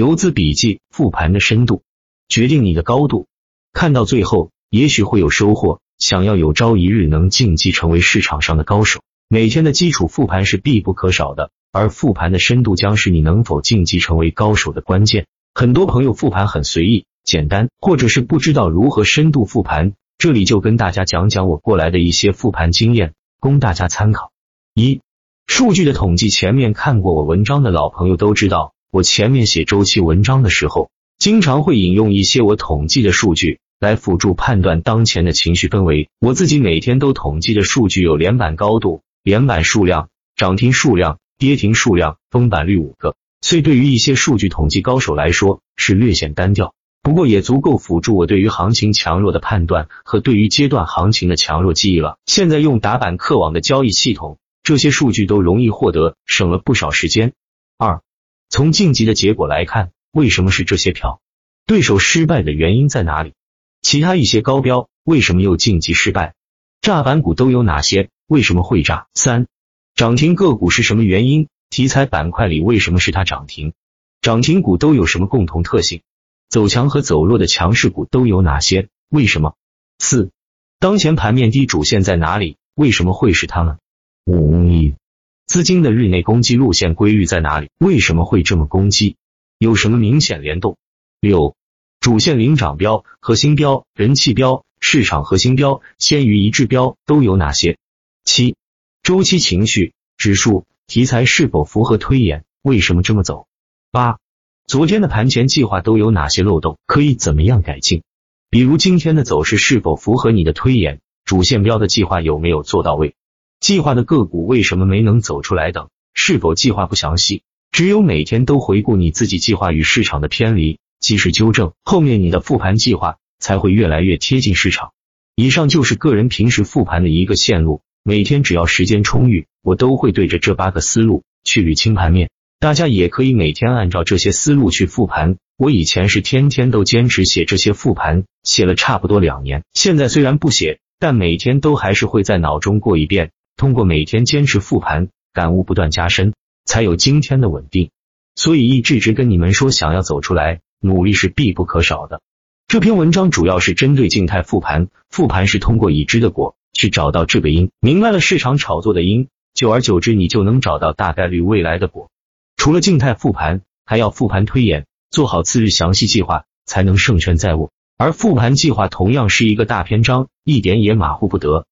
游资笔记复盘的深度决定你的高度，看到最后也许会有收获。想要有朝一日能晋级成为市场上的高手，每天的基础复盘是必不可少的，而复盘的深度将是你能否晋级成为高手的关键。很多朋友复盘很随意、简单，或者是不知道如何深度复盘，这里就跟大家讲讲我过来的一些复盘经验，供大家参考。一、数据的统计，前面看过我文章的老朋友都知道。我前面写周期文章的时候，经常会引用一些我统计的数据来辅助判断当前的情绪氛围。我自己每天都统计的数据有连板高度、连板数量、涨停数量、跌停数量、封板率五个，所以对于一些数据统计高手来说是略显单调，不过也足够辅助我对于行情强弱的判断和对于阶段行情的强弱记忆了。现在用打板客网的交易系统，这些数据都容易获得，省了不少时间。从晋级的结果来看，为什么是这些票？对手失败的原因在哪里？其他一些高标为什么又晋级失败？炸板股都有哪些？为什么会炸？三涨停个股是什么原因？题材板块里为什么是它涨停？涨停股都有什么共同特性？走强和走弱的强势股都有哪些？为什么？四当前盘面低主线在哪里？为什么会是它呢？五一。资金的日内攻击路线规律在哪里？为什么会这么攻击？有什么明显联动？六主线领涨标、核心标、人气标、市场核心标、先于一致标都有哪些？七周期情绪指数题材是否符合推演？为什么这么走？八昨天的盘前计划都有哪些漏洞？可以怎么样改进？比如今天的走势是否符合你的推演？主线标的计划有没有做到位？计划的个股为什么没能走出来等？是否计划不详细？只有每天都回顾你自己计划与市场的偏离，及时纠正，后面你的复盘计划才会越来越贴近市场。以上就是个人平时复盘的一个线路，每天只要时间充裕，我都会对着这八个思路去捋清盘面。大家也可以每天按照这些思路去复盘。我以前是天天都坚持写这些复盘，写了差不多两年。现在虽然不写，但每天都还是会在脑中过一遍。通过每天坚持复盘，感悟不断加深，才有今天的稳定。所以一直直跟你们说，想要走出来，努力是必不可少的。这篇文章主要是针对静态复盘，复盘是通过已知的果去找到这个因，明白了市场炒作的因，久而久之，你就能找到大概率未来的果。除了静态复盘，还要复盘推演，做好次日详细计划，才能胜券在握。而复盘计划同样是一个大篇章，一点也马虎不得。